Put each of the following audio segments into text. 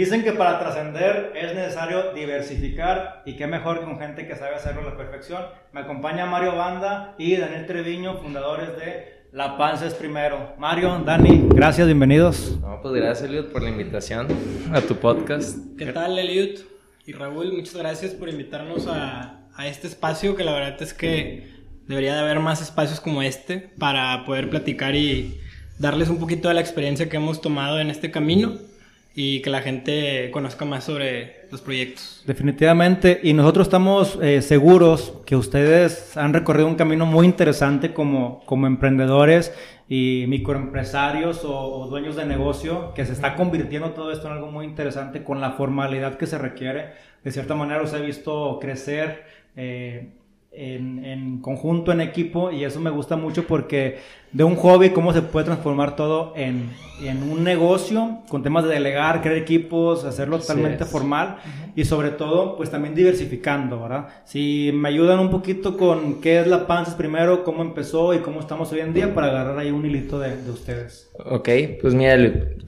Dicen que para trascender es necesario diversificar y qué mejor con gente que sabe hacerlo a la perfección. Me acompaña Mario Banda y Daniel Treviño, fundadores de La Panza es Primero. Mario, Dani, gracias, bienvenidos. No, pues gracias, Eliud, por la invitación a tu podcast. ¿Qué tal, Eliud? Y Raúl, muchas gracias por invitarnos a, a este espacio, que la verdad es que debería de haber más espacios como este para poder platicar y darles un poquito de la experiencia que hemos tomado en este camino y que la gente conozca más sobre los proyectos. Definitivamente, y nosotros estamos eh, seguros que ustedes han recorrido un camino muy interesante como, como emprendedores y microempresarios o, o, dueños de negocio, que se está convirtiendo todo esto en algo muy interesante con la formalidad que se requiere. De cierta manera os he visto crecer. Eh, en, en, conjunto, en equipo, y eso me gusta mucho porque de un hobby, cómo se puede transformar todo en, en un negocio, con temas de delegar, crear equipos, hacerlo totalmente formal, uh -huh. y sobre todo, pues también diversificando, ¿verdad? Si me ayudan un poquito con qué es la Panzas primero, cómo empezó y cómo estamos hoy en día, para agarrar ahí un hilito de, de ustedes. Ok, pues mira,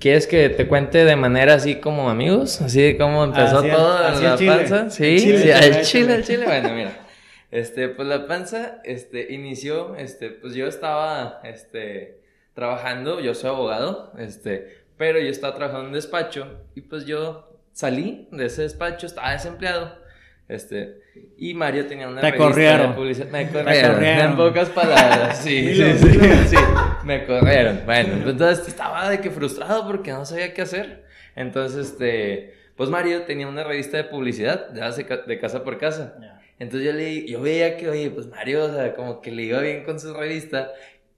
¿quieres que te cuente de manera así como amigos? Así como empezó así todo así la Chile. panza. Sí, Chile, sí, al chile, al chile, bueno, mira. Este, pues la panza, este, inició, este, pues yo estaba, este, trabajando, yo soy abogado, este, pero yo estaba trabajando en un despacho y pues yo salí de ese despacho, estaba desempleado, este, y Mario tenía una Te revista corrieron. de publicidad, me corrieron, corrieron. en pocas palabras, sí, sí, sí, sí, me corrieron, bueno, entonces estaba de que frustrado porque no sabía qué hacer, entonces, este, pues Mario tenía una revista de publicidad, de, casa por casa, Ya. Entonces yo, le, yo veía que, oye, pues Mario, o sea, como que le iba bien con su revista,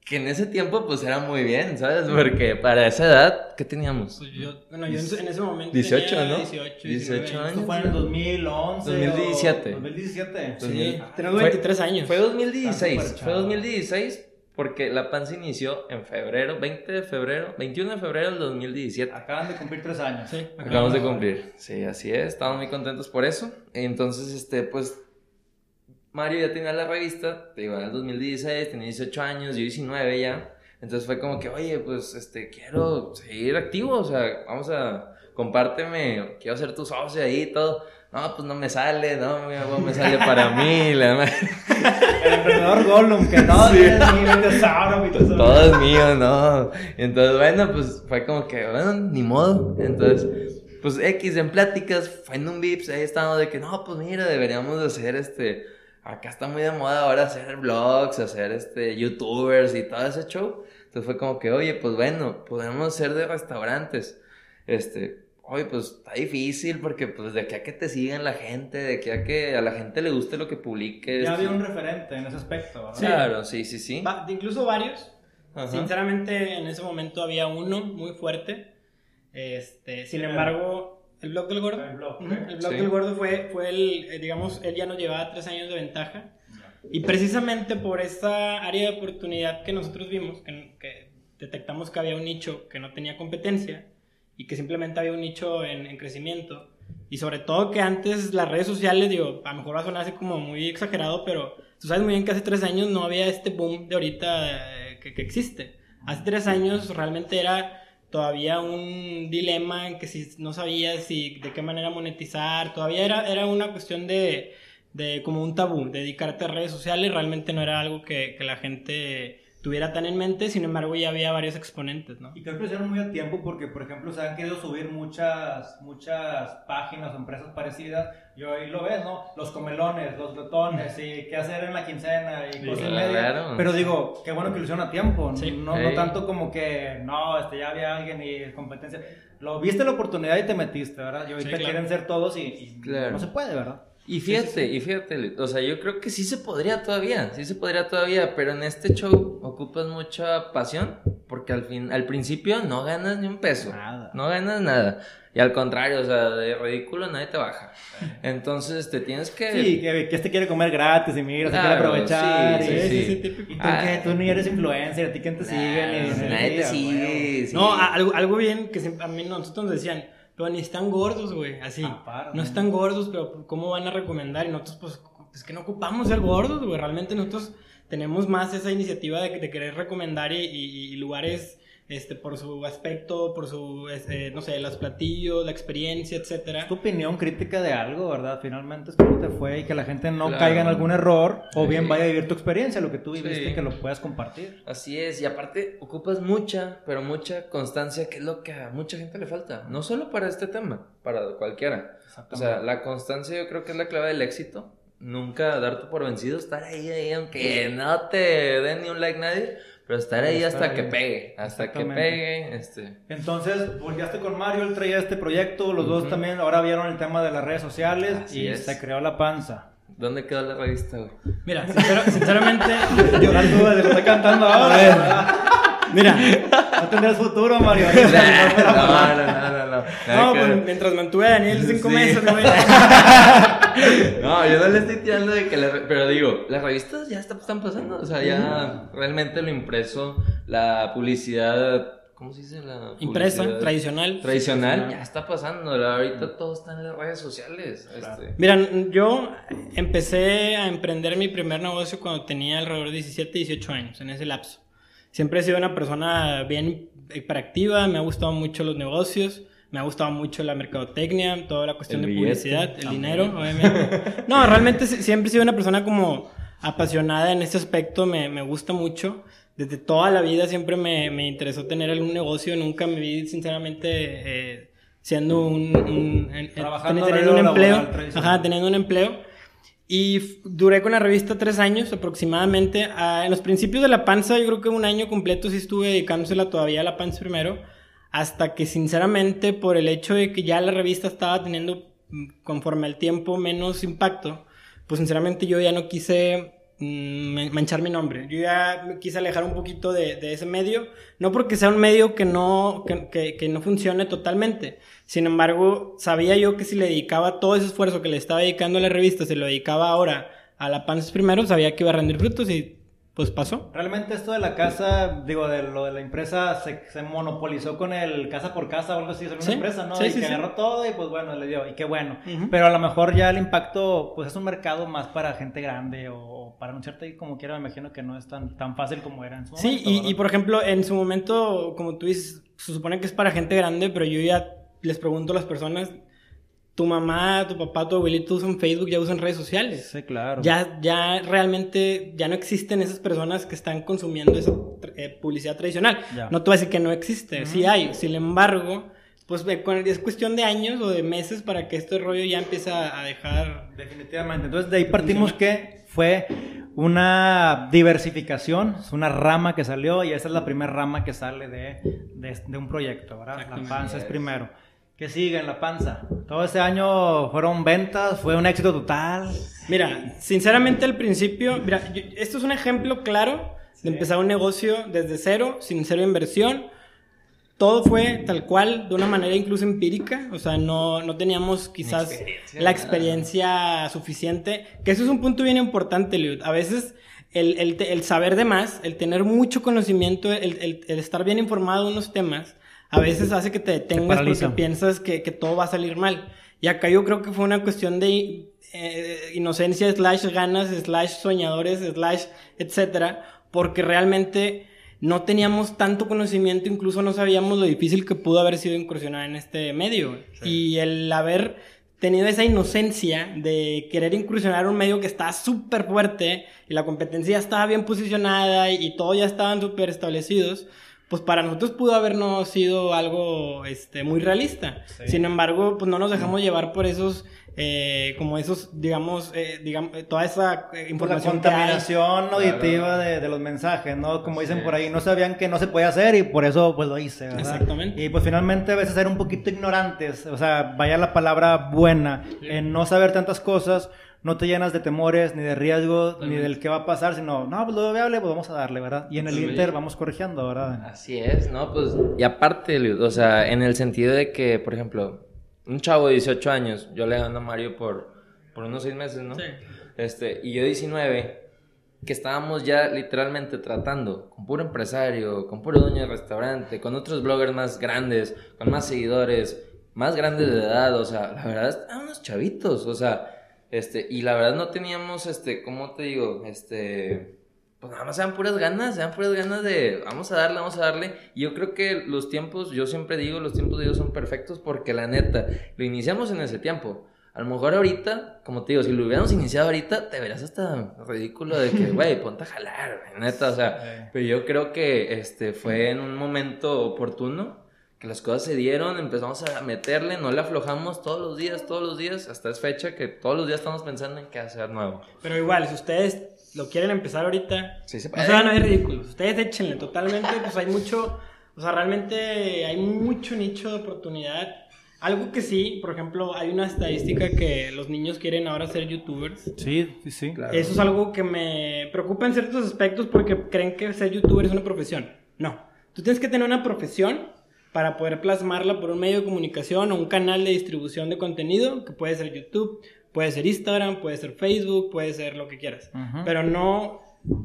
que en ese tiempo pues era muy bien, ¿sabes? Porque para esa edad, ¿qué teníamos? Pues yo, bueno, yo en, ese- en ese momento 18, tenía ¿no? 18, 18 19 Esto fue en el 2011. 2017. o 2017. Sí, Fue- tenemos 23 años. Fue Está 2016, súper fue chavo. 2016 porque la panza inició en febrero, 20 de febrero, 21 de febrero del 2017. Acaban de cumplir tres años. Sí, Acabamos de cumplir. Sí, así es. Estamos muy contentos por eso. Entonces, este, pues, Mario ya tenía la revista, te digo, en el 2016, tenía 18 años, yo 19 ya. Entonces fue como que, oye, pues, este, quiero seguir activo, o sea, vamos a, compárteme, quiero ser tu socio ahí y todo. No, pues no me sale, no, me sale para mí, la. El emprendedor Gollum, que todo Sí. es mi tesoro, mi tesoro. Todo es mío, no. Entonces, bueno, pues fue como que, bueno, ni modo. Entonces, pues X en pláticas, fue en un Vips, ahí estábamos de que, no, pues mira, deberíamos de hacer este, acá está muy de moda ahora hacer vlogs, hacer este, youtubers y todo ese show. Entonces fue como que, oye, pues bueno, podemos ser de restaurantes. Este, oye, pues está difícil porque pues de aquí a que te sigan la gente, de aquí a que a la gente le guste lo que publiques. Ya había un referente en ese aspecto, ¿verdad? Claro, sí, sí, sí. Va- incluso varios. Ajá. Sinceramente, en ese momento había uno muy fuerte. Este, sin embargo, el blog del gordo. El blog, el blog Sí. del gordo fue, fue el, eh, digamos, él ya nos llevaba tres años de ventaja. Y precisamente por esta área de oportunidad que nosotros vimos, que, que detectamos que había un nicho que no tenía competencia y que simplemente había un nicho en, en crecimiento. Y sobre todo que antes las redes sociales, digo, a lo mejor va a sonar así como muy exagerado, pero tú sabes muy bien que hace tres años no había este boom de ahorita eh, que, que existe. Hace tres años realmente era todavía un dilema en que si no sabías si de qué manera monetizar, todavía era, era una cuestión de, de como un tabú, dedicarte a redes sociales, realmente no era algo que, que la gente tuviera tan en mente, sin embargo ya había varios exponentes, ¿no? Y creo que lo hicieron muy a tiempo porque, por ejemplo, se han querido subir muchas, muchas páginas o empresas parecidas. Y hoy lo ves, ¿no? Los comelones, los glotones, y qué hacer en la quincena y Sí, cosas claro. media. Pero digo, qué bueno que lo hicieron a tiempo. Sí. No, no tanto como que, no, este, ya había alguien y competencia. Lo viste la oportunidad y te metiste, ¿verdad? Y ahorita Sí, claro. quieren ser todos y, y Claro. no se puede, ¿verdad? Y fíjate, y fíjate, o sea, yo creo que sí se podría todavía, sí se podría todavía, pero en este show ocupas mucha pasión, porque al fin, al principio no ganas ni un peso, Nada. no ganas nada, y al contrario, o sea, de ridículo nadie te baja, entonces te tienes que... Sí, que, que este quiere comer gratis y mira, se quiere Claro, aprovechar. sí, y, sí, sí. sí, tú, Ah. tú ni eres influencer, a ti quién te sigue, ni, Nah, ni- nadie te sigue, sí. No, algo, algo bien que a mí nosotros nos decían, pero ni están gordos, güey, así. Aparte. no están gordos, pero ¿cómo van a recomendar? Y nosotros, pues, es que no ocupamos ser gordos, güey. Realmente nosotros tenemos más esa iniciativa de, de querer recomendar y, y- y lugares este, por su aspecto, por su, este, no sé, los platillos, la experiencia, etcétera. Es tu opinión crítica de algo, ¿verdad? Finalmente es cómo te fue y que la gente no Claro. caiga en algún error o Sí. bien vaya a vivir tu experiencia, lo que tú viviste, Sí. que lo puedas compartir. Así es, y aparte ocupas mucha, pero mucha constancia, que es lo que a mucha gente le falta. No solo para este tema, para cualquiera. O sea, la constancia yo creo que es la clave del éxito. Nunca darte por vencido, estar ahí, ahí, aunque no te den ni un like nadie, pero estar ahí Estar hasta ahí. que pegue, hasta que pegue, este... Entonces, volteaste con Mario, él traía este proyecto, los dos también ahora vieron el tema de las redes sociales Así y es. se creó la panza. ¿Dónde quedó la revista, güey? Mira, sincero- sinceramente, Yo la tuve, lo está cantando ahora. mira, No tendrás futuro, Mario. no, no, no, no, no. Nada no, que pues, ver. mientras mantuve a Daniel cinco Sí. meses, güey. No, yo no le estoy tirando de que la Pero digo, las revistas ya está- están pasando. O sea, ya realmente lo impreso, la publicidad. ¿Cómo se dice? La Impresa, tradicional. Tradicional ya está pasando. Ahorita todo está en las redes sociales. este. Mira, yo empecé a emprender mi primer negocio cuando tenía alrededor de 17, 18 años, en ese lapso. Siempre he sido una persona bien hiperactiva, me ha gustado mucho los negocios, me ha gustado mucho la mercadotecnia, toda la cuestión El de billete, publicidad, el también. dinero, obviamente. No, realmente si- siempre he sido una persona como apasionada en este aspecto, me, me gusta mucho. Desde toda la vida siempre me, me interesó tener algún negocio, nunca me vi sinceramente eh, siendo un... un- en- Trabajando teniendo un empleo. laboral. Ajá, teniendo un empleo. Y duré con la revista tres años aproximadamente. Ah, en los principios de La Panza, yo creo que un año completo sí estuve dedicándosela todavía a La Panza primero. Hasta que sinceramente, por el hecho de que ya la revista estaba teniendo, mm, conforme al tiempo, menos impacto, pues sinceramente yo ya no quise mm, manchar mi nombre. Yo ya me quise alejar un poquito de, ese medio. No porque sea un medio que no, que, que- que no funcione totalmente. Sin embargo, sabía yo que si le dedicaba todo ese esfuerzo que le estaba dedicando a la revista, se lo dedicaba ahora a la Panzas primero, sabía que iba a rendir frutos y pues pasó. Realmente esto de la casa, digo, de lo de la empresa se, se monopolizó con el casa por casa o algo así, es una Sí, empresa, ¿no? sí, y sí, que sí. agarró todo y pues bueno, le dio, y qué bueno. Pero a lo mejor ya el impacto, pues es un mercado más para gente grande o, para anunciarte ahí como quiera, me imagino que no es tan, tan fácil como era en su Sí, momento. y, ¿verdad? y por ejemplo, en su momento, como tú dices, se supone que es para gente grande, pero yo ya les pregunto a las personas, tu mamá, tu papá, tu abuelito usan Facebook, ya usan redes sociales. Sí, claro. Ya, ya realmente, ya no existen esas personas que están consumiendo esa eh, publicidad tradicional. Ya. No te voy a decir que no existe, sí hay. Sin embargo, pues es cuestión de años o de meses para que este rollo ya empiece a dejar... Definitivamente. Entonces de ahí partimos que fue una diversificación, es una rama que salió y esa es la primera rama que sale de, de, de un proyecto, ¿verdad? La panza es primero. ¿Qué sigue en la panza? Todo ese año fueron ventas, fue un éxito total. Mira, sinceramente al principio, mira, yo- esto es un ejemplo claro de empezar un negocio desde cero, sin cero inversión. Todo fue tal cual, de una manera incluso empírica, o sea, no, no teníamos quizás experiencia, la nada. experiencia suficiente, que eso es un punto bien importante, Liud. A veces el, el saber de más, el tener mucho conocimiento, el, el- el estar bien informado de unos temas, a veces hace que te detengas porque paraliza. piensas que, que todo va a salir mal. Y acá yo creo que fue una cuestión de eh, inocencia, slash ganas, slash soñadores, slash etcétera, porque realmente no teníamos tanto conocimiento, incluso no sabíamos lo difícil que pudo haber sido incursionar en este medio. Y el haber tenido esa inocencia de querer incursionar en un medio que está súper fuerte y la competencia estaba bien posicionada y, y todo ya estaban súper establecidos, pues para nosotros pudo habernos sido algo este, muy realista. Sin embargo, pues no nos dejamos llevar por esos, eh, como esos, digamos, eh, digamos eh, toda esa eh, la información que hay. contaminación auditiva de, de los mensajes, ¿no? Como dicen por ahí, no sabían que no se podía hacer y por eso pues lo hice, ¿verdad? Exactamente. Y pues finalmente a veces ser un poquito ignorantes, o sea, vaya la palabra buena, en no saber tantas cosas, no te llenas de temores, ni de riesgos, ni del qué va a pasar, sino, no, pues lo viable, pues vamos a darle, ¿verdad? Y en el Totalmente. Inter vamos corrigiendo, ¿verdad? Así es, ¿no? Pues, y aparte, o sea, en el sentido de que, por ejemplo, un chavo de 18 años, yo le gano a Mario por, por unos 6 meses, ¿no? Sí. Este, y yo 19, que estábamos ya literalmente tratando con puro empresario, con puro dueño de restaurante, con otros bloggers más grandes, con más seguidores, más grandes de edad, o sea, la verdad, estaban unos chavitos, o sea, este, y la verdad no teníamos, este, ¿cómo te digo? Este, pues nada más sean puras ganas, sean puras ganas de vamos a darle, vamos a darle. Y yo creo que los tiempos, yo siempre digo, los tiempos de Dios son perfectos porque la neta, lo iniciamos en ese tiempo. A lo mejor ahorita, como te digo, si lo hubiéramos iniciado ahorita, te verás hasta ridículo de que, güey, ponte a jalar, neta, o sea, pero yo creo que este fue en un momento oportuno que las cosas se dieron, empezamos a meterle, no le aflojamos todos los días, todos los días, hasta es fecha que todos los días estamos pensando en qué hacer nuevo. Pero igual, si ustedes lo quieren empezar ahorita, Sí, se no se van a ver ridículos. Ustedes échenle totalmente, pues hay mucho, o sea, realmente hay mucho nicho de oportunidad. Algo que sí, por ejemplo, hay una estadística que los niños quieren ahora ser youtubers. Sí, sí, sí. Claro. Eso es algo que me preocupa en ciertos aspectos porque creen que ser youtuber es una profesión. No. Tú tienes que tener una profesión para poder plasmarla por un medio de comunicación o un canal de distribución de contenido, que puede ser YouTube, puede ser Instagram, puede ser Facebook, puede ser lo que quieras. Pero no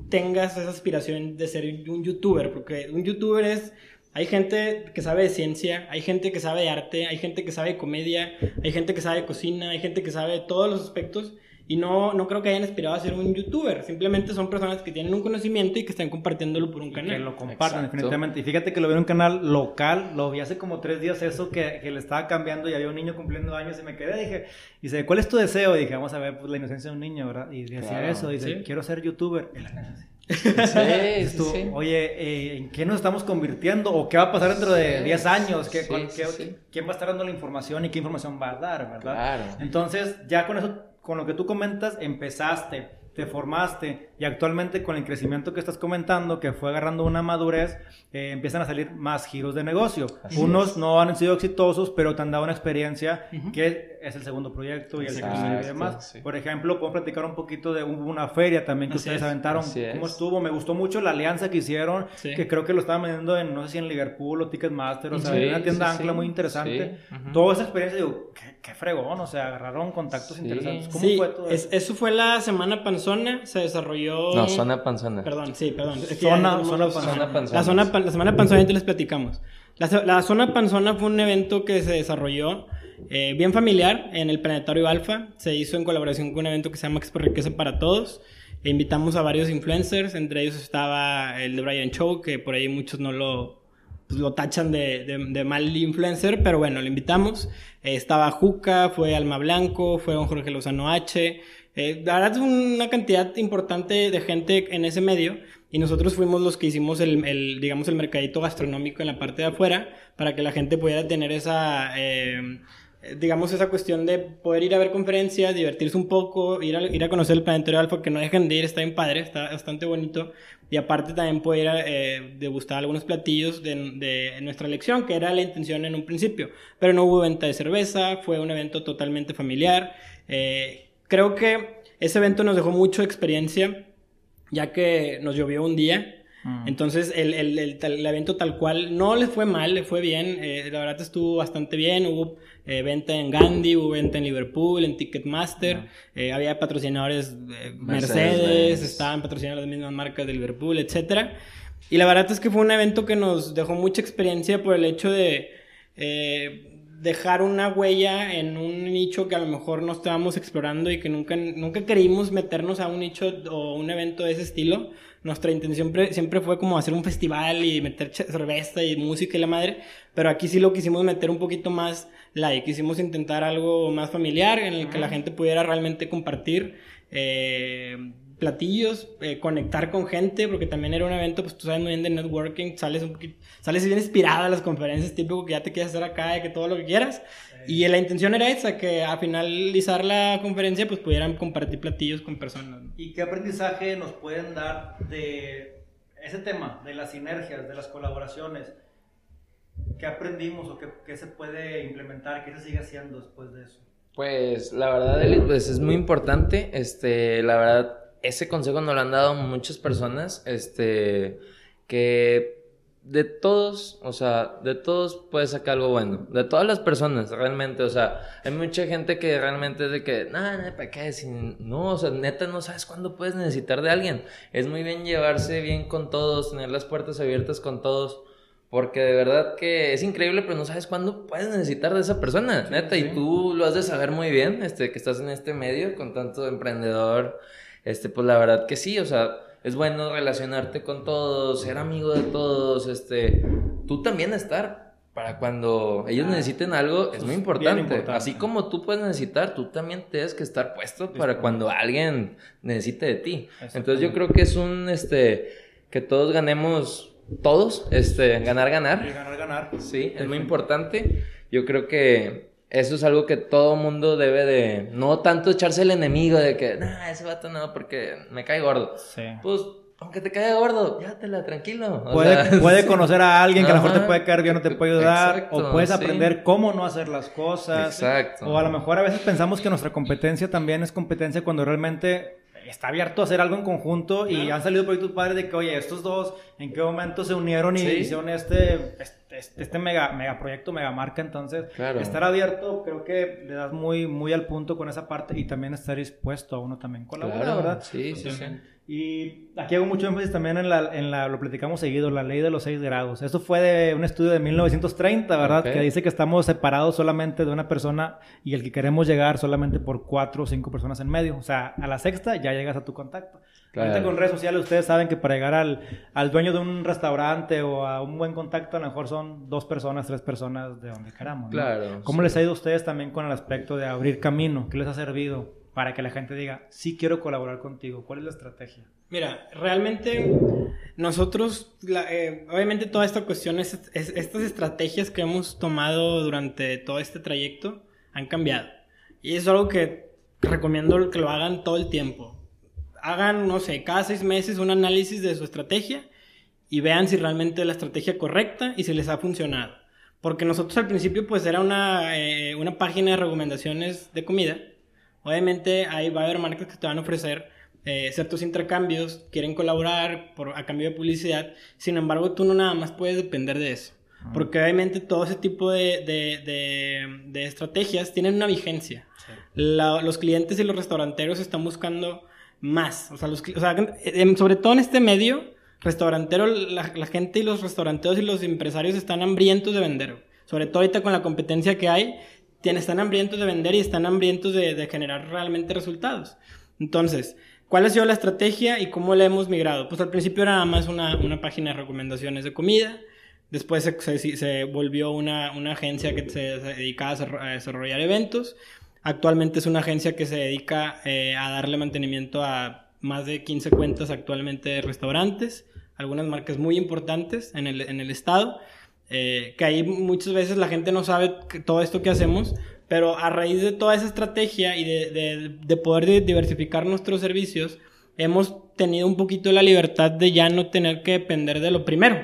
tengas esa aspiración de ser un youtuber, porque un youtuber es... Hay gente que sabe de ciencia, hay gente que sabe de arte, hay gente que sabe de comedia, hay gente que sabe de cocina, hay gente que sabe de todos los aspectos y no, no creo que hayan aspirado a ser un youtuber. Simplemente son personas que tienen un conocimiento y que están compartiéndolo por un Que canal. lo compartan Exacto. definitivamente. Y fíjate que lo vi en un canal local, lo vi hace como tres días eso, que, que le estaba cambiando y había un niño cumpliendo años y me quedé, dije, y dice, ¿cuál es tu deseo? Y dije, vamos a ver pues, la inocencia de un niño, ¿verdad? Y decía Claro, eso, dice, sí. quiero ser youtuber. Y la sí. Sí, tú, sí. Oye, eh, ¿en qué nos estamos convirtiendo? ¿O qué va a pasar dentro de Sí, 10 años? ¿Qué, sí, cuál- sí, qué- sí. ¿Quién va a estar dando la información y qué información va a dar, verdad? Claro. Entonces, ya con eso, con lo que tú comentas, empezaste, te formaste y actualmente con el crecimiento que estás comentando, que fue agarrando una madurez, eh, empiezan a salir más giros de negocio. Así Unos no han sido exitosos, pero te han dado una experiencia que es el segundo proyecto y el tercero y demás. sí. Por ejemplo, puedo platicar un poquito de una feria también que Así ustedes es, aventaron. así ¿Cómo es. estuvo? Me gustó mucho la alianza que hicieron, Sí. que creo que lo estaban vendiendo en, no sé si en Liverpool o Ticketmaster, o sea, Sí, en una tienda sí, ancla sí. muy interesante. Sí, ujú. Toda esa experiencia, digo, qué, qué fregón, o sea, agarraron contactos Sí. interesantes. ¿Cómo Sí, fue todo es- eso? eso fue la semana panzona, se desarrolló... No, zona panzona. Perdón, sí, perdón. Es que Zona- zona panzona. Zona panzona. La, zona, pan- la semana panzona ya les platicamos. La, la zona panzona fue un evento que se desarrolló eh, bien familiar en el Planetario Alfa. Se hizo en colaboración con un evento que se llama Expo Riqueza para Todos. E invitamos a varios influencers, entre ellos estaba el de Brian Show, que por ahí muchos no lo, pues, lo tachan de, de- de mal influencer, pero bueno, lo invitamos. Eh, estaba Juca, fue Alma Blanco, fue don Jorge Lozano H. Eh, la verdad es una cantidad importante de gente en ese medio y nosotros fuimos los que hicimos el, el, digamos, el mercadito gastronómico en la parte de afuera para que la gente pudiera tener esa, eh, digamos, esa cuestión de poder ir a ver conferencias, divertirse un poco, ir a, ir a conocer el planetario alfa, que no dejen de ir, está bien padre, está bastante bonito. Y aparte también poder ir a eh, degustar algunos platillos de, de nuestra elección, que era la intención en un principio. Pero no hubo venta de cerveza, fue un evento totalmente familiar. Eh, creo que ese evento nos dejó mucha experiencia, ya que nos llovió un día. Mm. Entonces el, el, el, evento tal cual no le fue mal, le fue bien, eh, la verdad estuvo bastante bien, hubo eh, venta en Gandhi, hubo venta en Liverpool, en Ticketmaster, eh, había patrocinadores Mercedes, estaban patrocinando las mismas marcas de Liverpool, etcétera. Y la verdad es que fue un evento que nos dejó mucha experiencia por el hecho de eh, dejar una huella en un nicho que a lo mejor no estábamos explorando y que nunca, nunca queríamos meternos a un nicho o un evento de ese estilo. Nuestra intención pre- siempre fue como hacer un festival y meter cerveza y música y la madre, pero aquí sí lo quisimos meter un poquito más light, quisimos intentar algo más familiar en el que la gente pudiera realmente compartir eh, platillos, eh, conectar con gente, porque también era un evento, pues tú sabes muy bien de networking, sales un poquito, sales bien inspirada a las conferencias, típico que ya te quieres hacer acá, de que todo lo que quieras. Y la intención era esa, que a finalizar la conferencia, pues pudieran compartir platillos con personas. ¿no? ¿Y qué aprendizaje nos pueden dar de ese tema, de las sinergias, de las colaboraciones? ¿Qué aprendimos o qué, qué se puede implementar? ¿Qué se sigue haciendo después de eso? Pues la verdad, Eli, pues es muy importante. Este, la verdad, ese consejo nos lo han dado muchas personas. Este, que de todos, o sea, de todos puedes sacar algo bueno. De todas las personas, realmente. O sea, hay mucha gente que realmente es de que, nada, ¿para qué? Si no, o sea, neta, no sabes cuándo puedes necesitar de alguien. Es muy bien llevarse bien con todos, tener las puertas abiertas con todos. Porque de verdad que es increíble, pero no sabes cuándo puedes necesitar de esa persona, neta. sí. Y tú lo has de saber muy bien, este, que estás en este medio con tanto emprendedor. Este, pues la verdad que sí, o sea, es bueno relacionarte con todos, ser amigo de todos, este, tú también estar para cuando ellos Ah, necesiten algo, es eso muy importante. Así como tú puedes necesitar, tú también tienes que estar puesto para cuando alguien necesite de ti. Entonces yo creo que es un, este, que todos ganemos, todos, este, ganar, Y ganar. ganar, ganar. Sí, es muy importante. Yo creo que eso es algo que todo mundo debe de, no tanto echarse el enemigo de que, nah, ese vato no, porque me cae gordo. Sí. Pues, aunque te caiga gordo, llévatela, tranquilo. O Puede, sea, puede sí. conocer a alguien que a lo mejor te puede caer bien o te puede ayudar. Exacto, o puedes sí. aprender cómo no hacer las cosas. Exacto. O a lo mejor a veces pensamos que nuestra competencia también es competencia cuando realmente está abierto a hacer algo en conjunto y han salido proyectos padres de que, oye, estos dos, ¿en qué momento se unieron y Sí. hicieron este, este, este mega, mega proyecto, mega marca? Entonces, Claro. estar abierto creo que le das muy, muy al punto con esa parte y también estar dispuesto a uno también colaborar, Claro, ¿verdad? sí, sí, sí. Y aquí hago mucho énfasis también en la, en la, lo platicamos seguido, la ley de los seis grados. Esto fue de un estudio de 1930, ¿verdad? Que dice que estamos separados solamente de una persona y el que queremos llegar solamente por cuatro o cinco personas en medio. O sea, a la sexta ya llegas a tu contacto. Claro. Ahorita con redes sociales ustedes saben que para llegar al, al dueño de un restaurante o a un buen contacto a lo mejor son dos personas, tres personas de donde queramos. ¿no? Claro, ¿Cómo sí. les ha ido a ustedes también con el aspecto de abrir camino? ¿Qué les ha servido para que la gente diga, sí quiero colaborar contigo? ¿Cuál es la estrategia? Mira, realmente nosotros, eh, obviamente toda esta cuestión, es, es- estas estrategias que hemos tomado durante todo este trayecto han cambiado. Y es algo que recomiendo que lo hagan todo el tiempo. Hagan, no sé, cada seis meses un análisis de su estrategia y vean si realmente la estrategia correcta y si les ha funcionado. Porque nosotros al principio pues era una, eh, una página de recomendaciones de comida. Obviamente ahí va a haber marcas que te van a ofrecer eh, ciertos intercambios, quieren colaborar por, a cambio de publicidad. Sin embargo, tú no nada más puedes depender de eso. Porque obviamente todo ese tipo de, de- de- de estrategias tienen una vigencia. La- los clientes y los restauranteros están buscando más. O sea, los o sea, sobre todo en este medio, restaurantero, la, la gente y los restauranteros y los empresarios están hambrientos de vender. Sobre todo ahorita con la competencia que hay, están hambrientos de vender y están hambrientos de, de generar realmente resultados. Entonces, ¿cuál ha sido la estrategia y cómo la hemos migrado? Pues al principio era nada más una, una página de recomendaciones de comida. Después se, se- se volvió una, una agencia que se, se dedicaba a desarro- a desarrollar eventos. Actualmente es una agencia que se dedica eh, a darle mantenimiento a más de 15 cuentas actualmente de restaurantes, algunas marcas muy importantes en el, en el estado, eh, que ahí muchas veces la gente no sabe todo esto que hacemos, pero a raíz de toda esa estrategia y de, de- de poder di- diversificar nuestros servicios, hemos tenido un poquito la libertad de ya no tener que depender de lo primero.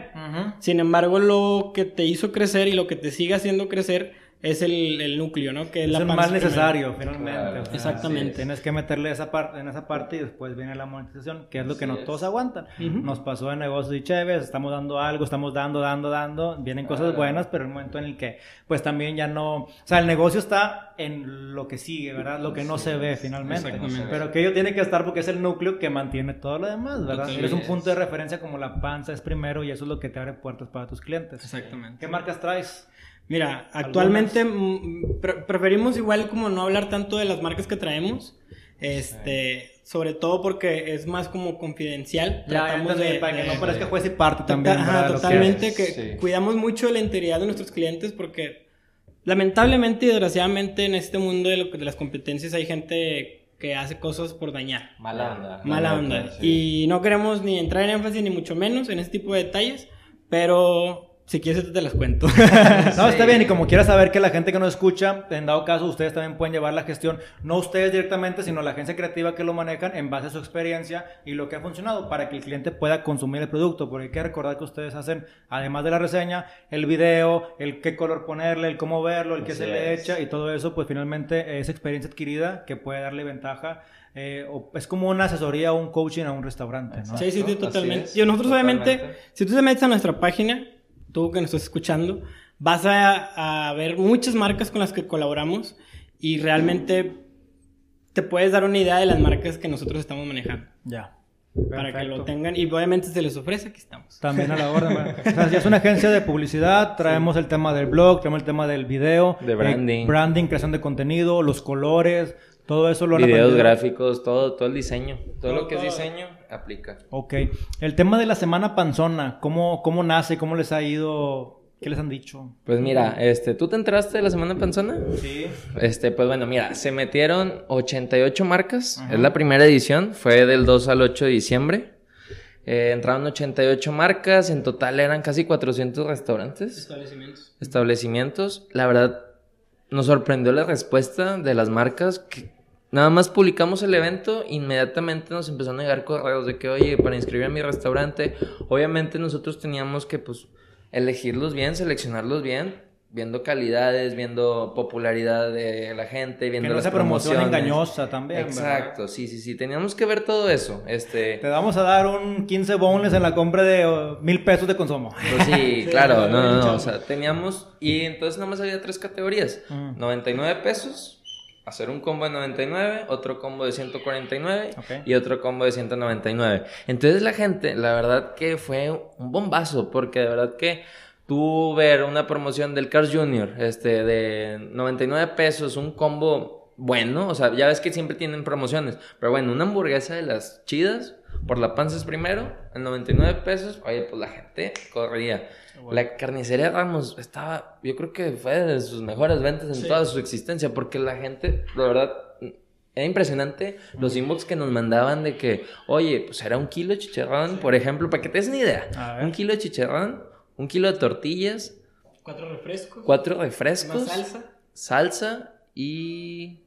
Sin embargo, lo que te hizo crecer y lo que te sigue haciendo crecer es el, el núcleo, ¿no? Que es, Es la el más primero. necesario, finalmente. Claro. o sea, Exactamente. Tienes que meterle esa parte, en esa parte y después viene la monetización, que es lo que no todos aguantan. Ujú. Nos pasó en negocios y chéves, estamos dando algo, estamos dando, dando, dando, vienen cosas Claro. buenas, pero el momento en el que, pues también ya no, o sea, el negocio está en lo que sigue, ¿verdad? Lo que no se ve finalmente. Exactamente. Pero que ello tiene que estar porque es el núcleo que mantiene todo lo demás, ¿verdad? Totalmente. Es un punto de referencia como la panza es primero y eso es lo que te abre puertas para tus clientes. Exactamente. ¿Qué marcas traes? Mira, actualmente mm, pre- preferimos igual como no hablar tanto de las marcas que traemos, este, sobre todo porque es más como confidencial. Ya, Tratamos entendí, de- para que no parezca juez y parte también. ajá, totalmente, que, sí. cuidamos mucho la integridad de nuestros clientes porque lamentablemente y desgraciadamente en este mundo de, lo que- de las competencias hay gente que hace cosas por dañar. Mala onda. Mala La onda. sí. Y no queremos ni entrar en énfasis ni mucho menos en ese tipo de detalles, pero si quieres te las cuento. No, está bien, y como quiera saber que la gente que nos escucha, en dado caso, ustedes también pueden llevar la gestión, no ustedes directamente, sino la agencia creativa que lo manejan en base a su experiencia y lo que ha funcionado para que el cliente pueda consumir el producto, porque hay que recordar que ustedes hacen, además de la reseña, el video, el qué color ponerle, el cómo verlo, el qué Así se le es. echa y todo eso, pues finalmente es experiencia adquirida que puede darle ventaja. eh, o es como una asesoría o un coaching a un restaurante, ¿no? Sí, sí, totalmente. es, y nosotros obviamente, si tú te metes a nuestra página, tú que nos estás escuchando, vas a, a ver muchas marcas con las que colaboramos y realmente te puedes dar una idea de las marcas que nosotros estamos manejando. Ya. Para que lo tengan y obviamente se les ofrece, aquí estamos. También a la orden. O sea, si es una agencia de publicidad, traemos el tema del blog, traemos el tema del video, De eh, branding. branding, creación de contenido, los colores, todo eso lo Videos gráficos, todo, todo el diseño. Todo, Todo, lo que es diseño aplica. Ok. El tema de la semana panzona, ¿cómo, cómo nace? ¿Cómo les ha ido? ¿Qué les han dicho? Pues mira, este, ¿tú te entraste de la semana panzona? Sí. Este, pues bueno, mira, se metieron 88 marcas. Es la primera edición, fue del 2 al 8 de diciembre. Eh, entraron 88 marcas, en total eran casi 400 restaurantes, Establecimientos. establecimientos. La verdad, nos sorprendió la respuesta de las marcas. Que nada más publicamos el evento, inmediatamente nos empezaron a llegar correos de que, oye, para inscribir a mi restaurante, obviamente nosotros teníamos que, pues, elegirlos bien, seleccionarlos bien, viendo calidades, viendo popularidad de la gente, viendo Que no las promoción engañosa también. Exacto, ¿verdad? sí, sí, sí, teníamos que ver todo eso. Este, Te vamos a dar un 15 boneless en la compra de oh, mil pesos de consumo. pues sí, Sí, claro, no, no, no, o sea, teníamos, y entonces nada más había tres categorías, Mm. 99 pesos, hacer un combo de 99, otro combo de 149 Ok. y otro combo de 199. Entonces la gente, la verdad que fue un bombazo, porque de verdad que tú ver una promoción del Cars Junior, este, de 99 pesos, un combo bueno, o sea, ya ves que siempre tienen promociones, pero bueno, una hamburguesa de las chidas, por la panza es primero, en 99 pesos, oye, pues la gente corría. La carnicería Ramos estaba, yo creo que fue de sus mejores ventas en Sí. toda su existencia, porque la gente, la verdad, era impresionante los inbox que nos mandaban de que, oye, pues era un kilo de chicharrón, por ejemplo, para que te des una idea. Un kilo de chicharrón, un kilo de tortillas, Cuatro refrescos. cuatro Una refrescos, salsa. salsa y.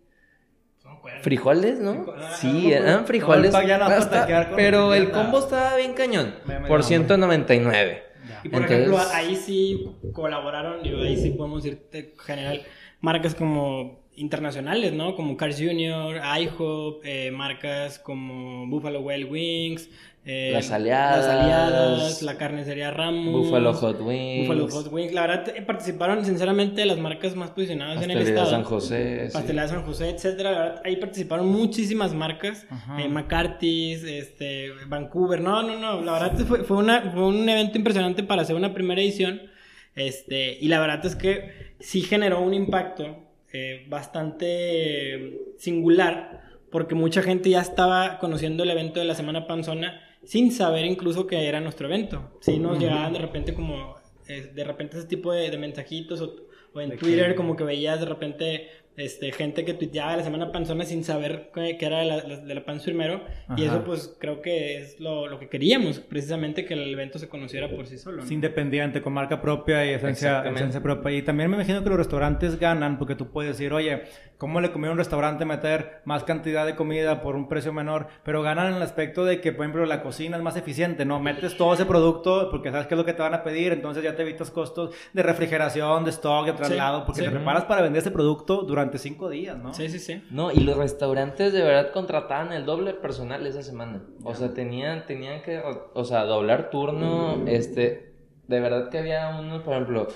frijoles, ¿no? Ah, Sí, eran frijoles. no, el no hasta pero el combo estaba bien cañón. Me- me Por da 199. Ya. Y por Entonces- ejemplo, ahí sí colaboraron, digo, ahí sí podemos en general, marcas como internacionales, ¿no? Como Cars Junior, IHOP, eh, marcas como Buffalo Wild Wings, eh, Las Aliadas. Las Aliadas, la carnicería Ramos. Buffalo Hot Wings. Buffalo Hot Wings. La verdad, eh, participaron sinceramente las marcas más posicionadas en el Pastelería estado. San José. sí. Pastelería San José, etcétera. La verdad, ahí participaron muchísimas marcas. Eh, McCarthy's, este, Vancouver. No, no, no. La verdad fue, fue, una, fue un evento impresionante para hacer una primera edición. Este, y la verdad es que sí generó un impacto eh, bastante singular. Porque mucha gente ya estaba conociendo el evento de la Semana Panzona sin saber incluso que era nuestro evento. Sí nos llegaban de repente como, eh, de repente ese tipo de, de mensajitos o, o en De Twitter que- como que veías de repente este, gente que tuiteaba la semana panzona sin saber que, que era de la, de la panza primero. Y Ajá. eso pues creo que es lo, lo que queríamos, precisamente que el evento se conociera por sí solo. ¿no? Es independiente, con marca propia y esencia, esencia propia. Y también me imagino que los restaurantes ganan porque tú puedes decir, oye, ¿cómo le conviene a un restaurante meter más cantidad de comida por un precio menor? Pero ganan en el aspecto de que, por ejemplo, la cocina es más eficiente, ¿no? Metes todo ese producto porque sabes qué es lo que te van a pedir, entonces ya te evitas costos de refrigeración, de stock, de traslado, porque sí. te preparas para vender ese producto durante cinco días, ¿no? Sí, sí, sí. No, y los restaurantes de verdad contrataban el doble personal esa semana. O sea, tenían, tenían que, o sea, doblar turno, este, de verdad que había unos, por ejemplo,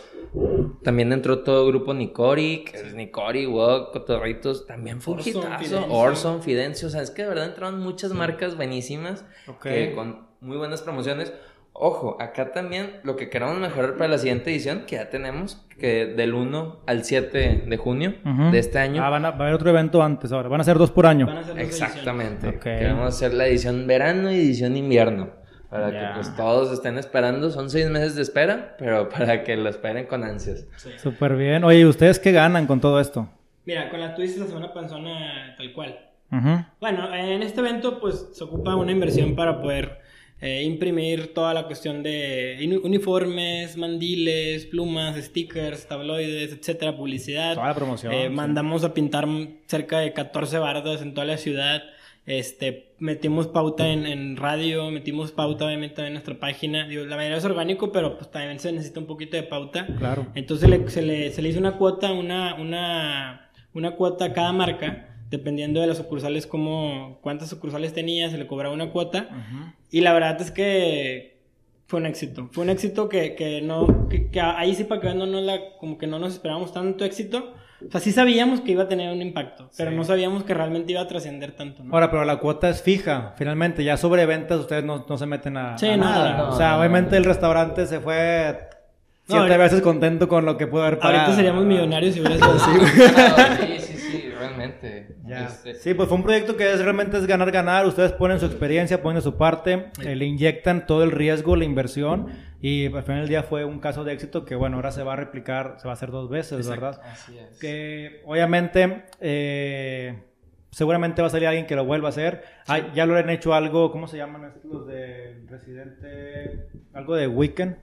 también entró todo el grupo Nicori, que es Nicori, Wok, Cotorritos, también fue un Orson, hitazo. Fidencio. Orson, Fidencio, o sea, es que de verdad entraron muchas marcas buenísimas, Ok. que con muy buenas promociones. Ojo, acá también lo que queremos mejorar para la siguiente edición, que ya tenemos, que del 1 al 7 de junio de este año. Ah, van a, va a haber otro evento antes ahora. Van a ser dos por año. Van a ser dos ediciones. Exactamente. Queremos hacer la edición verano y edición invierno. Para que pues todos estén esperando. Son seis meses de espera, pero para que lo esperen con ansias. Sí. Súper bien. Oye, ¿y ustedes qué ganan con todo esto? Mira, con la tú dices la semana panzona tal cual. Ujú. Bueno, en este evento pues se ocupa una inversión para poder eh, imprimir toda la cuestión de uni- uniformes, mandiles, plumas, stickers, tabloides, etcétera, publicidad. Toda la promoción, Eh, sí. mandamos a pintar cerca de 14 bardas en toda la ciudad. Este, metimos pauta en, en radio, metimos pauta obviamente en nuestra página. Digo, la mayoría es orgánico, pero pues también se necesita un poquito de pauta. Claro. Entonces le- se, le, se le hizo una cuota, una, una, una cuota a cada marca, dependiendo de las sucursales, como cuántas sucursales tenía, se le cobraba una cuota. Y la verdad es que fue un éxito. Fue un éxito que, que no, que, que ahí sí para que no nos la, como que no nos esperábamos tanto éxito. O sea, sí sabíamos que iba a tener un impacto, pero Sí. no sabíamos que realmente iba a trascender tanto, ¿no? Ahora, pero la cuota es fija, finalmente. Ya sobre ventas ustedes no, no se meten a, Sí, a no, nada. no, o sea, no, obviamente no. el restaurante se fue No, siete ahorita- veces contento con lo que pudo haber pagado. Ahorita seríamos millonarios si hubiera sido así. güey. Sí, sí, sí, realmente. Ya. Este, Sí, pues fue un proyecto que es, realmente es ganar, ganar. Ustedes ponen su experiencia, ponen su parte, eh, le inyectan todo el riesgo, la inversión. Y al final del día fue un caso de éxito que, bueno, ahora se va a replicar, se va a hacer dos veces, ¿verdad? Así es. Que obviamente, eh, seguramente va a salir alguien que lo vuelva a hacer. Ah, ya lo han hecho algo, ¿cómo se llaman estos los de Residente? Algo de Weekend.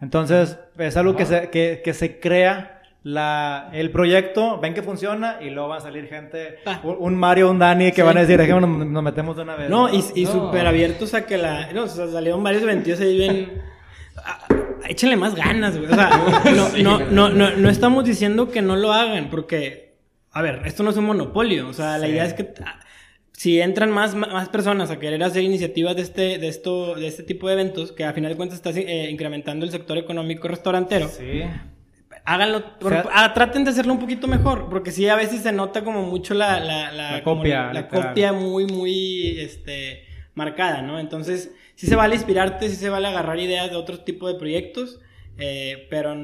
Entonces, es algo que se, que, que se crea la, el proyecto, ven que funciona y luego va a salir gente, Ah. un, Mario, un Dani, que Sí. van a decir, dejémonos, nos metemos de una vez. No, y, y No. súper abiertos a que la. No, o sea, salieron varios ventillos ahí bien. Ah, Échenle más ganas, güey. O sea, no, Sí, no, no, no, no estamos diciendo que no lo hagan, porque, a ver, esto no es un monopolio. O sea, la idea es que ah, si entran más, más personas a querer hacer iniciativas de este, de esto, de este tipo de eventos, que a final de cuentas estás eh, incrementando el sector económico restaurantero, Sí. Háganlo, sea- ah, traten de hacerlo un poquito mejor, porque sí, a veces se nota como mucho la, la, la, copia, la literal. copia muy, muy, este, marcada, ¿no? Entonces, sí se vale inspirarte, sí se vale agarrar ideas de otro tipo de proyectos, eh, pero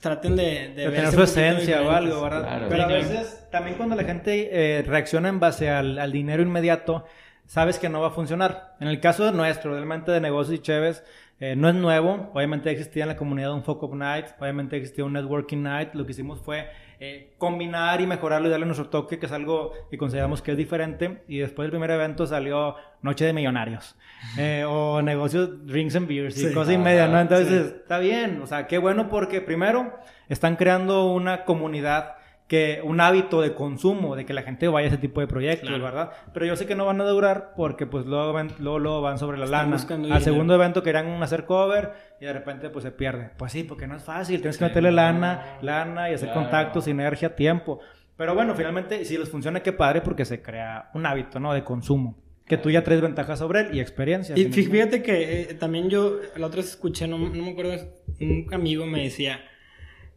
traten de, de, tener su esencia o algo, ¿verdad? Claro. Pero a claro. veces, también cuando la gente eh, reacciona en base al, al dinero inmediato, sabes que no va a funcionar. En el caso de nuestro, realmente de negocios y Chévez, eh, no es nuevo. Obviamente existía en la comunidad un Focus Night, obviamente existía un Networking Night. Lo que hicimos fue eh, combinar y mejorarlo y darle nuestro toque, que es algo que consideramos que es diferente. Y después del primer evento salió Noche de Millonarios eh, o negocios Drinks and Beers y Sí. cosas y media, ¿no? Ajá, Entonces, está bien, o sea, qué bueno porque primero están creando una comunidad que un hábito de consumo, de que la gente vaya a ese tipo de proyectos, Claro. ¿verdad? Pero yo sé que no van a durar porque pues luego, van- luego, luego van sobre la Están lana. Al segundo evento querían hacer cover y de repente pues se pierde. Pues sí, porque no es fácil, tienes que meterle lana, lana y hacer Claro. contactos, sinergia, tiempo. Pero bueno, finalmente si les funciona qué padre porque se crea un hábito, ¿no? De consumo. Que tú ya traes ventajas sobre él y experiencia. Y fíjate que eh, también yo, la otra vez escuché, no, no me acuerdo, un amigo me decía,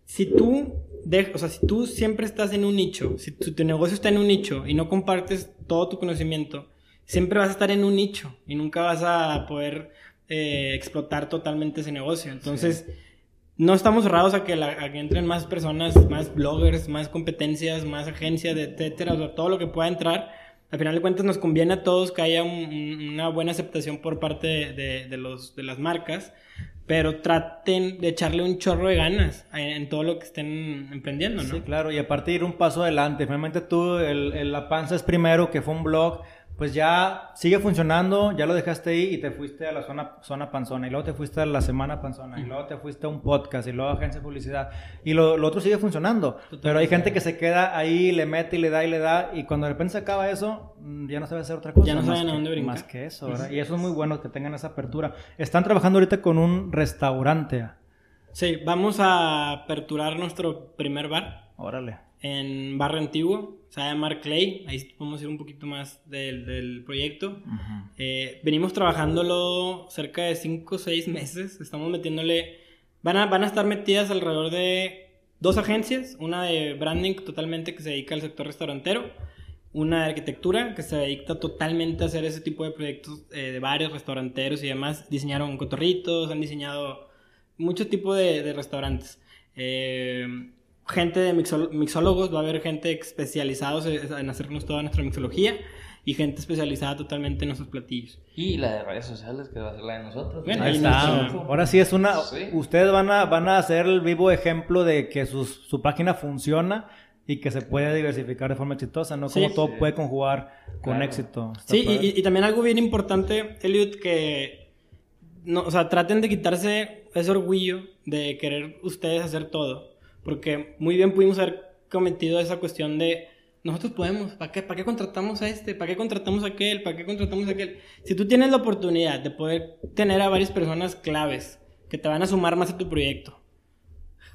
si tú, de- o sea, si tú siempre estás en un nicho, si tu, tu negocio está en un nicho y no compartes todo tu conocimiento, siempre vas a estar en un nicho y nunca vas a poder eh, explotar totalmente ese negocio. Entonces, no estamos cerrados a que, la- a que entren más personas, más bloggers, más competencias, más agencias, etcétera, o sea, todo lo que pueda entrar. Al final de cuentas nos conviene a todos que haya un- un- una buena aceptación por parte de, de- de los, de las marcas, pero traten de echarle un chorro de ganas en, en todo lo que estén emprendiendo, ¿no? Sí, claro, y aparte ir un paso adelante. Finalmente tú, el, el- la panza es primero, que fue un blog, pues ya sigue funcionando, ya lo dejaste ahí y te fuiste a la zona, zona panzona, y luego te fuiste a la semana panzona, y luego te fuiste a un podcast, y luego a agencia de publicidad, y lo, lo otro sigue funcionando. Pero hay gente que se queda ahí, le mete y le da y le da, y cuando de repente se acaba eso, mm, ya no sabe hacer otra cosa. Ya no saben a dónde brincar. Más que eso, ¿verdad? Y eso es muy bueno que tengan esa apertura. Están trabajando ahorita con un restaurante. Sí, vamos a aperturar nuestro primer bar. Órale. en Barrio Antiguo, se va a llamar Clay, ahí a ir un poquito más del, del proyecto. Eh, venimos trabajándolo cerca de 5 o 6 meses, estamos metiéndole, van a, van a estar metidas alrededor de dos agencias, una de branding totalmente que se dedica al sector restaurantero, una de arquitectura que se dedica totalmente a hacer ese tipo de proyectos eh, de bares, restauranteros y demás, diseñaron cotorritos, han diseñado mucho tipo de, de restaurantes. Eh, gente de mixol- mixólogos, va a haber gente especializados en hacernos toda nuestra mixología y gente especializada totalmente en nuestros platillos. Y la de redes sociales, que va a ser la de nosotros. Bueno, Ahí está. Ahora sí es una. Sí. Ustedes van a, van a hacer el vivo ejemplo de que sus- su página funciona y que se puede diversificar de forma exitosa, ¿no? Sí. Como todo Sí. puede conjugar con Claro. éxito. Está Sí, y, y también algo bien importante, Elliot, que no, o sea, traten de quitarse ese orgullo de querer ustedes hacer todo, porque muy bien pudimos haber cometido esa cuestión de nosotros podemos, ¿para qué, ¿para qué contratamos a este? ¿Para qué contratamos a aquel? ¿Para qué contratamos a aquel? Si tú tienes la oportunidad de poder tener a varias personas claves que te van a sumar más a tu proyecto,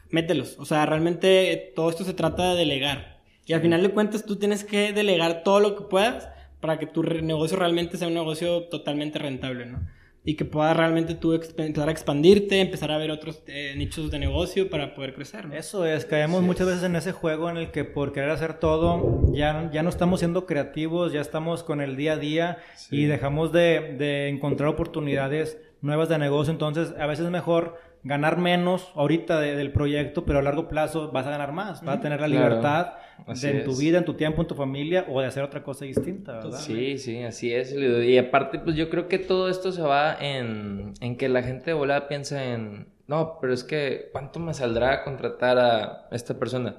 mételos. O sea, realmente todo esto se trata de delegar. Y al final de cuentas tú tienes que delegar todo lo que puedas para que tu negocio realmente sea un negocio totalmente rentable, ¿no? Y que puedas realmente tú empezar a expandirte, empezar a ver otros eh, nichos de negocio para poder crecer, ¿no? Eso es, caemos muchas veces en ese juego en el que por querer hacer todo ya, ya no estamos siendo creativos, ya estamos con el día a día y dejamos de, de encontrar oportunidades nuevas de negocio. Entonces, a veces es mejor ganar menos ahorita del proyecto, pero a largo plazo vas a ganar más, vas a tener la libertad de, en tu vida, en tu tiempo, en tu familia o de hacer otra cosa distinta, ¿verdad? Sí, sí, así es. Y aparte, pues yo creo que todo esto se va en, en que la gente de volada piensa en, no, pero es que, ¿cuánto me saldrá contratar a esta persona?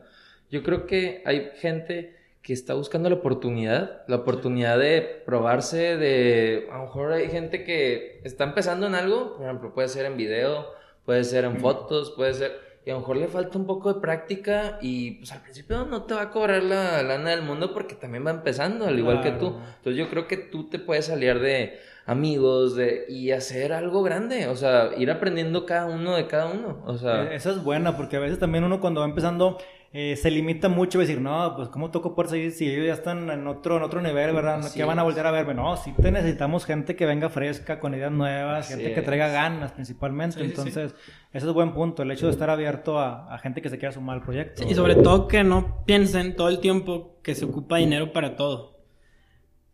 Yo creo que hay gente que está buscando la oportunidad, la oportunidad de probarse, de, a lo mejor hay gente que está empezando en algo, por ejemplo, puede ser en video, puede ser en fotos, puede ser, y a lo mejor le falta un poco de práctica y pues al principio no te va a cobrar la lana del mundo porque también va empezando, al igual que tú. Entonces yo creo que tú te puedes salir de amigos de, y hacer algo grande, o sea, ir aprendiendo cada uno de cada uno, o sea. E-, esa es buena porque a veces también uno cuando va empezando eh, se limita mucho a decir, no, pues cómo toco por seguir si ellos ya están en otro, en otro nivel, ¿verdad? ¿Qué van a volver a verme? No, sí te necesitamos gente que venga fresca, con ideas nuevas, gente que traiga ganas principalmente. Entonces, ese es buen punto, el hecho de estar abierto a, gente que se quiera sumar al proyecto. y sobre todo que no piensen todo el tiempo que se ocupa dinero para todo.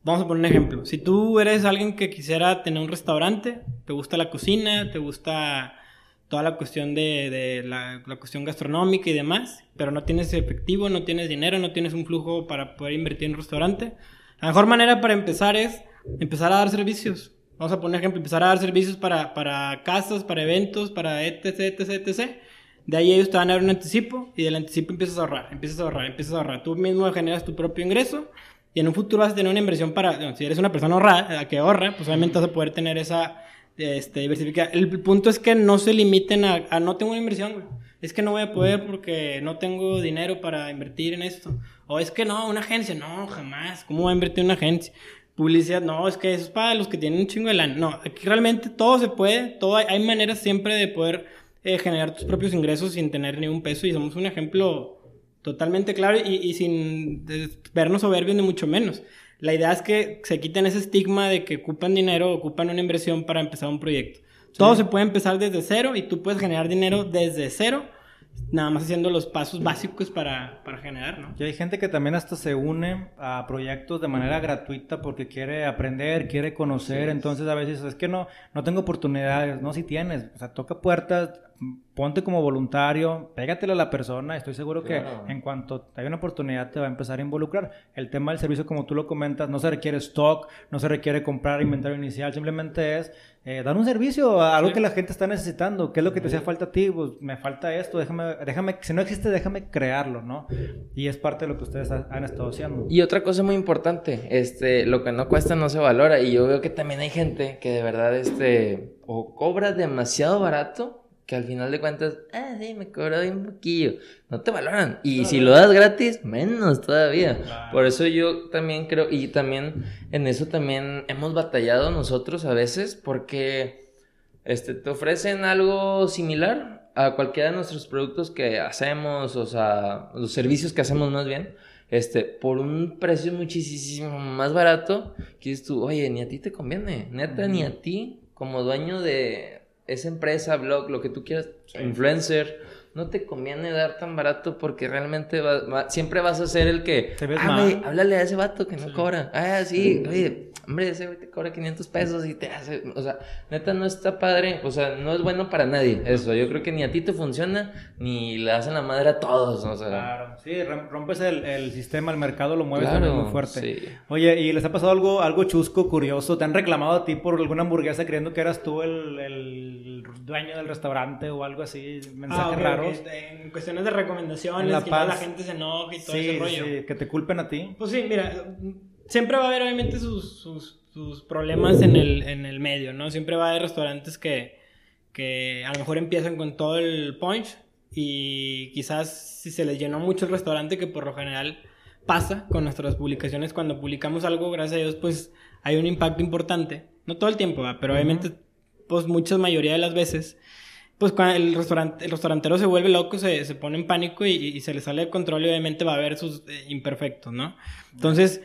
Vamos a poner un ejemplo. Si tú eres alguien que quisiera tener un restaurante, te gusta la cocina, te gusta toda la cuestión de, la, cuestión gastronómica y demás, pero no tienes efectivo, no tienes dinero, no tienes un flujo para poder invertir en un restaurante. La mejor manera para empezar es empezar a dar servicios. Vamos a poner ejemplo, empezar a dar servicios para, para casas, para eventos, para etc, etc, etc. De ahí ellos te van a dar un anticipo y del anticipo empiezas a ahorrar, empiezas a ahorrar, empiezas a ahorrar. Tú mismo generas tu propio ingreso y en un futuro vas a tener una inversión para, si eres una persona ahorrada, que ahorra, pues obviamente vas a poder tener esa este, diversificar. El punto es que no se limiten a, no tengo una inversión, güey. Es que no voy a poder porque no tengo dinero para invertir en esto. O es que no, una agencia, no, jamás. ¿Cómo voy a invertir en una agencia? Publicidad, no, es que eso es para los que tienen un chingo de lana. No, aquí realmente todo se puede, todo hay, maneras siempre de poder eh, generar tus propios ingresos sin tener ni un peso y somos un ejemplo totalmente claro y, y sin vernos soberbios ni mucho menos. La idea es que se quiten ese estigma de que ocupan dinero, ocupan una inversión para empezar un proyecto. Todo se puede empezar desde cero y tú puedes generar dinero desde cero, nada más haciendo los pasos básicos para, para generar, ¿no? Y hay gente que también hasta se une a proyectos de manera gratuita porque quiere aprender, quiere conocer, entonces a veces es que no, no tengo oportunidades, no, si tienes, o sea, toca puertas, ponte como voluntario, pégatelo a la persona, estoy seguro que en cuanto te haya una oportunidad te va a empezar a involucrar. El tema del servicio, como tú lo comentas, no se requiere stock, no se requiere comprar inventario inicial, simplemente es eh, dar un servicio a algo que la gente está necesitando. ¿Qué es lo que te hacía falta a ti? Pues me falta esto, déjame, déjame, si no existe, déjame crearlo, ¿no? Y es parte de lo que ustedes han estado haciendo. Y otra cosa muy importante, este, lo que no cuesta no se valora. Y yo veo que también hay gente que de verdad, este, o cobra demasiado barato que al final de cuentas, ah, sí, me cobró un poquillo. No te valoran. Y si lo das gratis, menos todavía. Por eso yo también creo, y también en eso también hemos batallado nosotros a veces, porque este, te ofrecen algo similar a cualquiera de nuestros productos que hacemos, o sea, los servicios que hacemos más bien. Este, por un precio muchísimo más barato, que dices tú, oye, ni a ti te conviene, neta, ni a ti, como dueño de, esa empresa, blog, lo que tú quieras, influencer, no te conviene dar tan barato porque realmente siempre vas a ser el que, ah, háblale a ese vato que no cobra. Ah, sí, oye, hombre, ese güey te cobra 500 pesos y te hace, o sea, neta no está padre, o sea, no es bueno para nadie eso. Yo creo que ni a ti te funciona, ni le hacen la madre a todos, o sea. Claro, sí, rompes el, sistema, el mercado lo mueves también muy fuerte. Oye, ¿y les ha pasado algo, algo chusco, curioso? ¿Te han reclamado a ti por alguna hamburguesa creyendo que eras tú el, dueño del restaurante o algo así? Mensajes ah, raros. En cuestiones de recomendaciones, la que la gente se enoja y todo ese rollo. Sí, que te culpen a ti. Pues sí, mira, siempre va a haber obviamente sus, sus, sus problemas en el, en el, medio, ¿no? Siempre va a haber restaurantes que, que a lo mejor empiezan con todo el punch y quizás si se les llenó mucho el restaurante, que por lo general pasa con nuestras publicaciones, cuando publicamos algo, gracias a Dios, pues hay un impacto importante. No todo el tiempo, pero obviamente, pues muchas mayoría de las veces pues cuando el, restaurante, el restaurantero se vuelve loco, se, se pone en pánico y, se le sale de control y obviamente va a haber sus eh, imperfectos, ¿no? Entonces,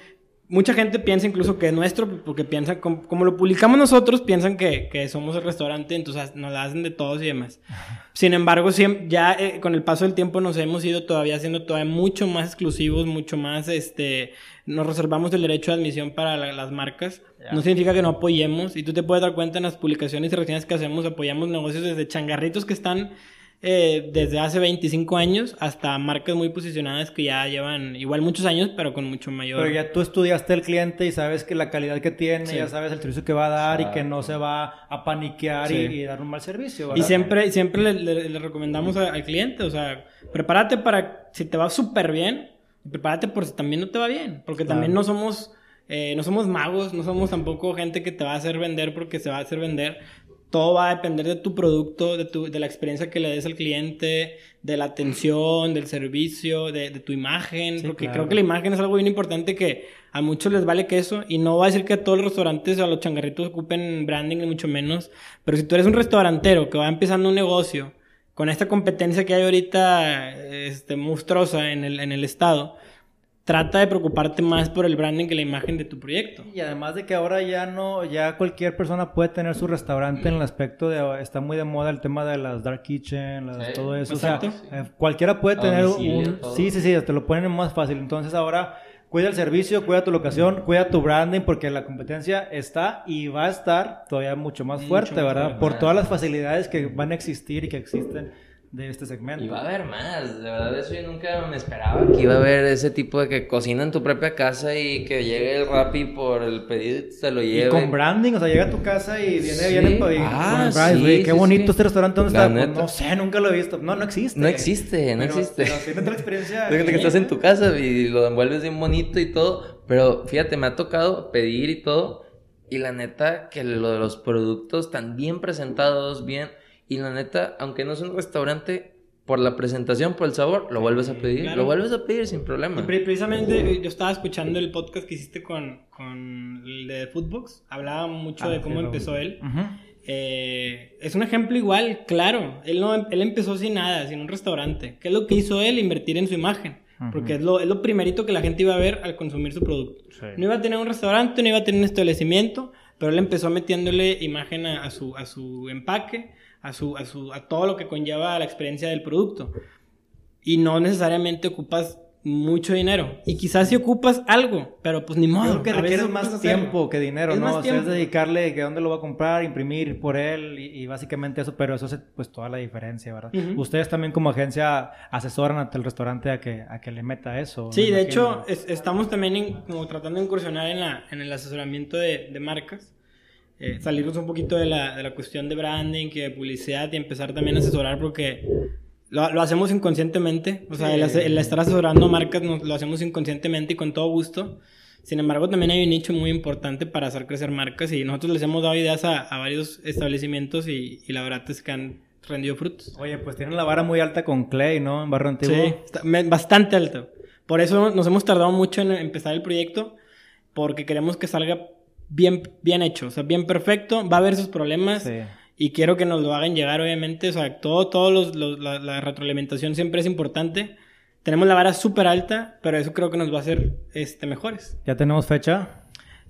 mucha gente piensa incluso que es nuestro, porque piensa, como, como lo publicamos nosotros, piensan que, que, somos el restaurante, entonces nos la hacen de todos y demás. Sin embargo, siempre, ya eh, con el paso del tiempo nos hemos ido todavía haciendo todavía mucho más exclusivos, mucho más, este, nos reservamos el derecho de admisión para las marcas. No significa que no apoyemos, y tú te puedes dar cuenta en las publicaciones y reseñas que hacemos, apoyamos negocios desde changarritos que están eh, desde hace 25 años hasta marcas muy posicionadas que ya llevan igual muchos años, pero con mucho mayor. Pero ya tú estudiaste el cliente y sabes que la calidad que tiene, ya sabes el servicio que va a dar y que no se va a paniquear y, dar un mal servicio. Y siempre, siempre le, recomendamos al cliente, o sea, prepárate para si te va súper bien, prepárate por si también no te va bien, porque también no somos. Eh, no somos magos, no somos tampoco gente que te va a hacer vender porque se va a hacer vender todo va a depender de tu producto, de, tu, de la experiencia que le des al cliente, de la atención, del servicio, de, tu imagen, porque creo que la imagen es algo bien importante que a muchos les vale que eso, y no va a decir que a todos los restaurantes o a los changarritos ocupen branding, ni mucho menos, pero si tú eres un restaurantero que va empezando un negocio, con esta competencia que hay ahorita este, monstruosa en el, en el estado, trata de preocuparte más por el branding que la imagen de tu proyecto. Y además de que ahora ya no, ya cualquier persona puede tener su restaurante en el aspecto de, está muy de moda el tema de las dark kitchen, todo eso. O sea, eh, cualquiera puede tener un, sí, sí, sí, te lo ponen más fácil. Entonces ahora cuida el servicio, cuida tu locación, cuida tu branding, porque la competencia está y va a estar todavía mucho más fuerte, ¿verdad? Por todas las facilidades que van a existir y que existen de este segmento. Y va a haber más, de verdad eso yo nunca me esperaba que iba a haber ese tipo de que cocina en tu propia casa y que llegue el Rappi por el pedido y se lo lleve. Y con branding, o sea, llega a tu casa y viene, viene y ah, sí, qué bonito este restaurante, ¿dónde está? Pues, no sé, nunca lo he visto. No, no existe. No existe, no existe. Pero tiene otra experiencia. Fíjate que estás en tu casa y lo envuelves bien bonito y todo, pero fíjate, me ha tocado pedir y todo y la neta que lo de los productos están bien presentados, bien y la neta, aunque no es un restaurante, por la presentación, por el sabor, lo vuelves a pedir. Lo vuelves a pedir sin problema. precisamente yo estaba escuchando el podcast que hiciste con, con el de Foodbox. Hablaba mucho de ah, cómo empezó él. Eh, es un ejemplo igual, claro. Él, no, él empezó sin nada, sin un restaurante. ¿Qué es lo que hizo él? Invertir en su imagen. Porque es lo, es lo primerito que la gente iba a ver al consumir su producto. No iba a tener un restaurante, no iba a tener un establecimiento, pero él empezó metiéndole imagen a, su, a su empaque a, su, a, su, a todo lo que conlleva la experiencia del producto. Y no necesariamente ocupas mucho dinero. Y quizás si ocupas algo, pero pues ni modo. Creo que requiere más tiempo que dinero, ¿no? o sea, es dedicarle que dónde lo va a comprar, imprimir por él y, básicamente eso, pero eso es pues toda la diferencia, ¿verdad? Ustedes también como agencia asesoran el restaurante a que, a que le meta eso. Sí, de hecho, estamos también como tratando de incursionar en, la, en el asesoramiento de, de marcas. Eh, salirnos un poquito de la, de la cuestión de branding y de publicidad y empezar también a asesorar porque lo, lo hacemos inconscientemente. O sea, el, estar asesorando marcas lo hacemos inconscientemente y con todo gusto. Sin embargo, también hay un nicho muy importante para hacer crecer marcas y nosotros les hemos dado ideas a, a varios establecimientos y, y, la verdad es que han rendido frutos. Oye, pues tienen la vara muy alta con Clay, ¿no? En Barrio Antiguo. Sí, bastante alta. Por eso nos hemos tardado mucho en empezar el proyecto porque queremos que salga bien, bien hecho, o sea, bien perfecto, va a haber sus problemas. Y quiero que nos lo hagan llegar, obviamente. O sea, todo, todos los, la, retroalimentación siempre es importante. Tenemos la vara súper alta, pero eso creo que nos va a hacer este, mejores. ¿Ya tenemos fecha?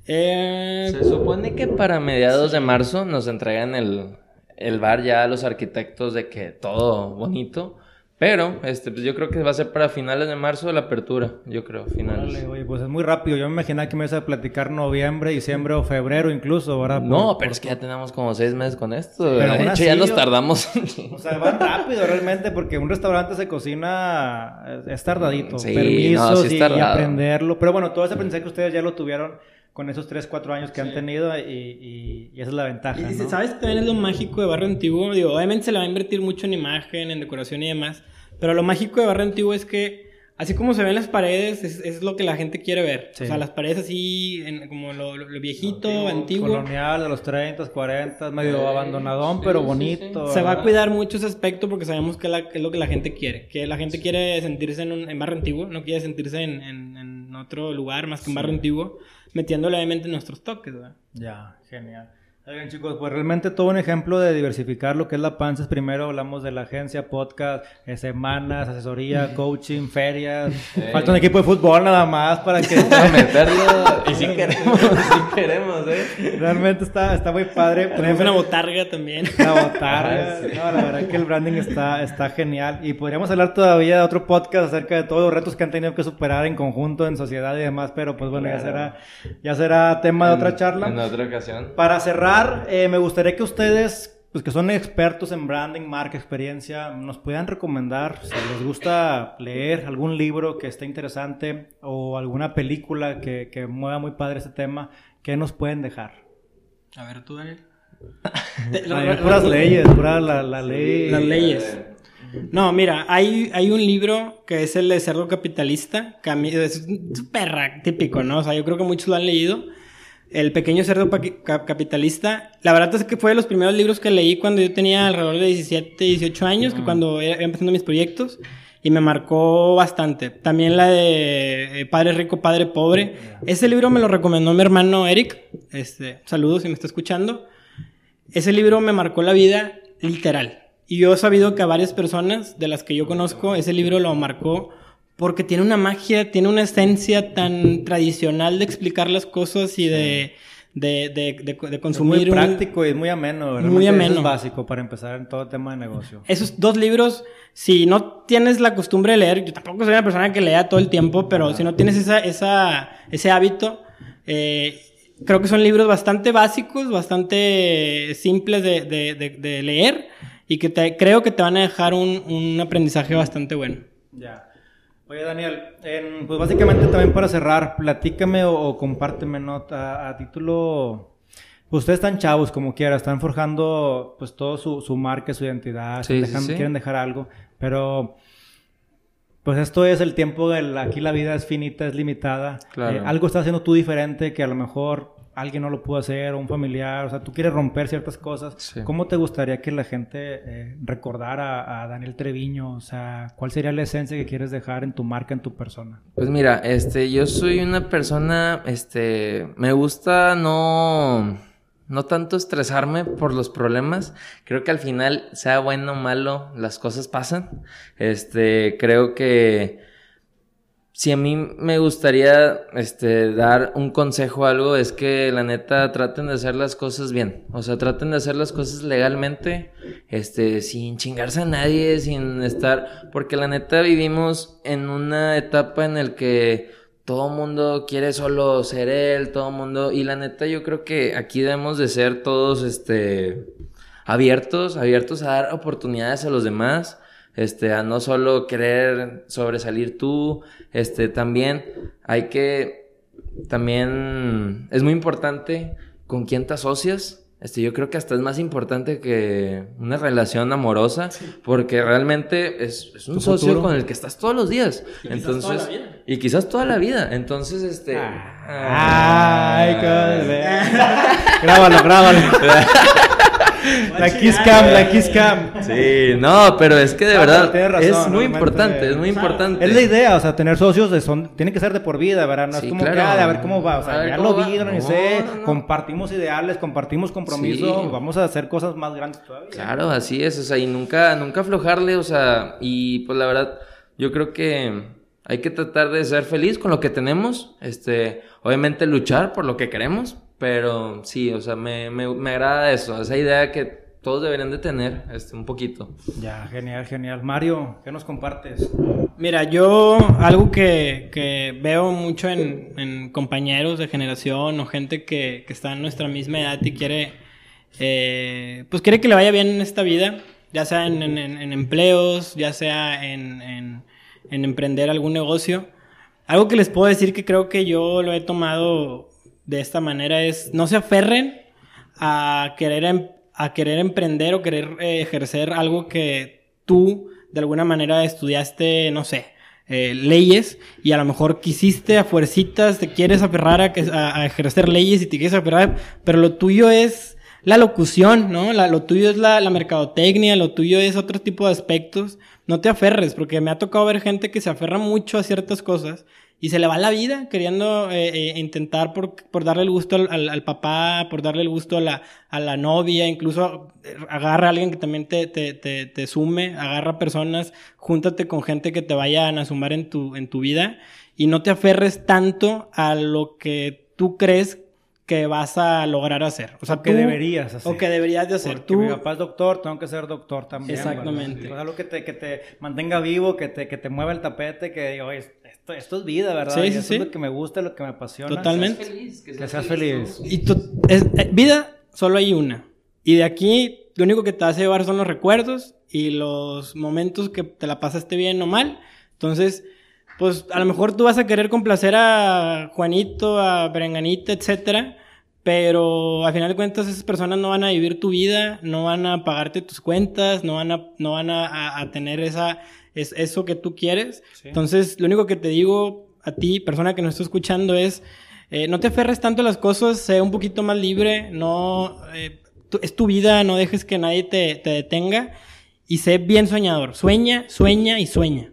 Eh, Se supone que para mediados de marzo nos entregan el, el bar ya a los arquitectos de que todo bonito. Pero, este, pues yo creo que va a ser para finales de marzo la apertura, yo creo, finales. oye, pues es muy rápido. Yo me imaginaba que me ibas a platicar noviembre, diciembre o febrero incluso, ¿verdad? No, pero es que ya tenemos como seis meses con esto. de hecho, ya nos tardamos. o sea, va rápido realmente porque un restaurante se cocina, es tardadito. Sí, Permisos y, aprenderlo. Pero bueno, todo ese aprendizaje que ustedes ya lo tuvieron con esos 3, 4 años que han tenido y, esa es la ventaja. Y ¿no? ¿sabes? También es lo mágico de Barrio Antiguo. Digo, obviamente se le va a invertir mucho en imagen, en decoración y demás, pero lo mágico de Barrio Antiguo es que, así como se ven las paredes, es, lo que la gente quiere ver. O sea, las paredes así, como lo, viejito, antiguo, Colonial, de los 30, 40, medio abandonadón, pero bonito. Se va a cuidar mucho ese aspecto porque sabemos que, es lo que la gente quiere. Que la gente quiere sentirse en, un, en Barrio Antiguo, no quiere sentirse en, en otro lugar más que en Barrio Antiguo metiéndole obviamente nuestros toques, ¿verdad? Ya, genial. Bien, chicos, pues realmente todo un ejemplo de diversificar lo que es la panza. Primero hablamos de la agencia, podcast, eh, semanas, asesoría, coaching, ferias. Falta un equipo de fútbol nada más para que... meterlo. y si queremos, si queremos, ¿eh? Realmente está, está muy padre. Tenemos una botarga también. La botarga. No, la verdad que el branding está, está genial. Y podríamos hablar todavía de otro podcast acerca de todos los retos que han tenido que superar en conjunto, en sociedad y demás. Pero pues bueno, ya será, ya será tema de otra charla. En otra ocasión. Para cerrar eh, me gustaría que ustedes, pues que son expertos en branding, marca, experiencia, nos puedan recomendar, si les gusta leer algún libro que esté interesante o alguna película que, que mueva muy padre este tema, ¿qué nos pueden dejar? A ver, tú, Daniel. puras leyes, puras la, la ley. Las leyes. No, mira, hay, hay un libro que es el de Cerdo Capitalista, que es súper típico, ¿no? O sea, yo creo que muchos lo han leído el pequeño cerdo capitalista. La verdad es que fue de los primeros libros que leí cuando yo tenía alrededor de 17, 18 años, que cuando iba empezando mis proyectos, y me marcó bastante. También la de eh, Padre Rico, Padre Pobre. Ese libro me lo recomendó mi hermano Eric. Este, saludos si me está escuchando. Ese libro me marcó la vida literal. Y yo he sabido que a varias personas de las que yo conozco, ese libro lo marcó porque tiene una magia, tiene una esencia tan tradicional de explicar las cosas y de, de, de, de, consumir. Es muy práctico y muy ameno. Muy ameno. es básico para empezar en todo tema de negocio. Esos dos libros, si no tienes la costumbre de leer, yo tampoco soy una persona que lea todo el tiempo, pero si no tienes esa, esa, ese hábito, eh, creo que son libros bastante básicos, bastante simples de, de leer y que te, creo que te van a dejar un, un aprendizaje bastante bueno. Ya. Oye, Daniel, pues básicamente también para cerrar, platícame o, compárteme, nota A, título... Pues ustedes están chavos, como quiera, están forjando pues todo su, su marca, su identidad, quieren dejar algo, pero pues esto es el tiempo del aquí la vida es finita, es limitada. Eh, algo estás haciendo tú diferente que a lo mejor alguien no lo pudo hacer, o un familiar, o sea, tú quieres romper ciertas cosas. ¿Cómo te gustaría que la gente eh, recordara a, Daniel Treviño? O sea, ¿cuál sería la esencia que quieres dejar en tu marca, en tu persona? Pues mira, este, yo soy una persona, este, me gusta no, no tanto estresarme por los problemas. Creo que al final, sea bueno o malo, las cosas pasan. Este, creo que si a mí me gustaría este, dar un consejo o algo, es que la neta traten de hacer las cosas bien. O sea, traten de hacer las cosas legalmente, este, sin chingarse a nadie, sin estar. Porque la neta vivimos en una etapa en la que todo mundo quiere solo ser él, todo mundo. Y la neta, yo creo que aquí debemos de ser todos este, abiertos, abiertos a dar oportunidades a los demás este, a no solo querer sobresalir tú, este, también hay que, también es muy importante con quién te asocias. Este, yo creo que hasta es más importante que una relación amorosa, porque realmente es, es un socio con el que estás todos los días. Y Entonces, quizás toda la vida. y quizás toda la vida. Entonces, este. Ah. Ay, ah, grábalo, grábalo. La Kiss Cam, la Kiss Cam. Sí, no, pero es que de verdad es muy importante, es muy importante. Es la idea, o sea, tener socios de son, tiene que ser de por vida, ¿verdad? No es como que, ah, a ver cómo va, o sea, ya lo vi, no, sé, compartimos ideales, compartimos compromiso, vamos a hacer cosas más grandes todavía. Claro, así es, o sea, y nunca, nunca aflojarle, o sea, y pues la verdad, yo creo que hay que tratar de ser feliz con lo que tenemos, este, obviamente luchar por lo que queremos, pero sí, o sea, me, me, me agrada eso, esa idea que todos deberían de tener este, un poquito. Ya, genial, genial. Mario, ¿qué nos compartes? Mira, yo algo que, que veo mucho en, en, compañeros de generación o gente que, que, está en nuestra misma edad y quiere, eh, pues quiere que le vaya bien en esta vida, ya sea en, en, en empleos, ya sea en, emprender algún negocio. Algo que les puedo decir que creo que yo lo he tomado de esta manera es no se aferren a querer, em, a querer emprender o querer eh, ejercer algo que tú de alguna manera estudiaste, no sé, eh, leyes y a lo mejor quisiste a fuercitas, te quieres aferrar a, a, ejercer leyes y te quieres aferrar, pero lo tuyo es la locución, ¿no? La, lo tuyo es la, la mercadotecnia, lo tuyo es otro tipo de aspectos. No te aferres, porque me ha tocado ver gente que se aferra mucho a ciertas cosas y se le va la vida queriendo eh, eh, intentar por, por, darle el gusto al, al, papá, por darle el gusto a la, a la novia, incluso eh, agarra a alguien que también te, te, te, te, sume, agarra personas, júntate con gente que te vayan a sumar en tu, en tu vida y no te aferres tanto a lo que tú crees que vas a lograr hacer. O sea, que deberías hacer. O que deberías de hacer. tú... mi papá es doctor, tengo que ser doctor también. Exactamente. O algo que te, que te mantenga vivo, que te, que te mueva el tapete, que digo, esto, esto es vida, ¿verdad? Sí, sí, sí. es lo que me gusta, lo que me apasiona. Totalmente. Que seas feliz. Que seas feliz. Y tú, es, eh, vida solo hay una. Y de aquí, lo único que te a llevar son los recuerdos y los momentos que te la pasaste bien o mal. Entonces, pues a lo mejor tú vas a querer complacer a Juanito, a Berenganita, etcétera pero al final de cuentas esas personas no van a vivir tu vida, no van a pagarte tus cuentas, no van a, no van a, a tener esa, es, eso que tú quieres. Sí. Entonces, lo único que te digo a ti, persona que nos está escuchando, es eh, no te aferres tanto a las cosas, sé un poquito más libre, no, eh, tu, es tu vida, no dejes que nadie te, te detenga y sé bien soñador. Sueña, sueña y sueña.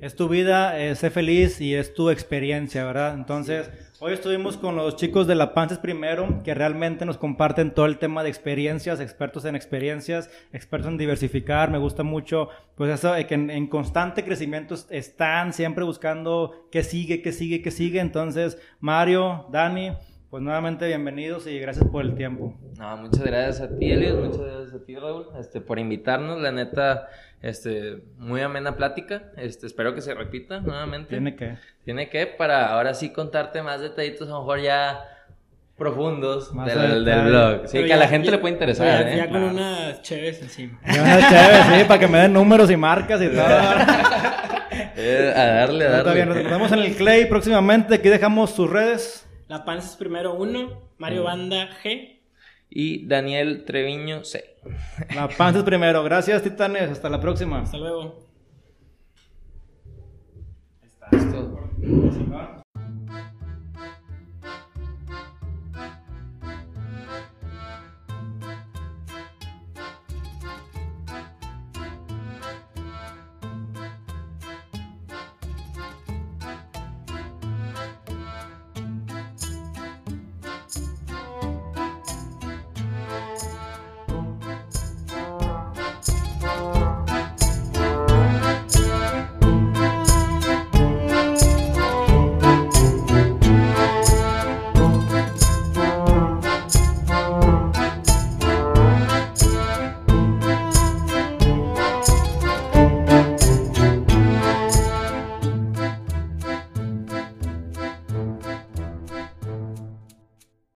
Es tu vida, eh, sé feliz y es tu experiencia, ¿verdad? Entonces, hoy estuvimos con los chicos de La Pances Primero, que realmente nos comparten todo el tema de experiencias, expertos en experiencias, expertos en diversificar. Me gusta mucho, pues eso, que en, en constante crecimiento están siempre buscando qué sigue, qué sigue, qué sigue. Entonces, Mario, Dani, pues nuevamente bienvenidos y gracias por el tiempo. No, muchas gracias a ti, Elios, muchas gracias a ti, Raúl, este, por invitarnos, la neta, este, muy amena plática, este, espero que se repita nuevamente. Tiene que. Tiene que, para ahora sí contarte más detallitos, a lo mejor ya profundos Más del, del blog. Sí, Pero que ya- a la gente ya- le puede interesar, ya, ¿eh? ya con Claro. unas cheves encima. Ya una chévere, sí, para que me den números y marcas y todo. Eh, a darle, a darle. Está bien, nos vemos en el Clay próximamente. Aquí dejamos sus redes. La Panza es primero uno, Mario Banda G. Y Daniel Treviño C. La panza es primero. Gracias, titanes. Hasta la próxima. Hasta luego.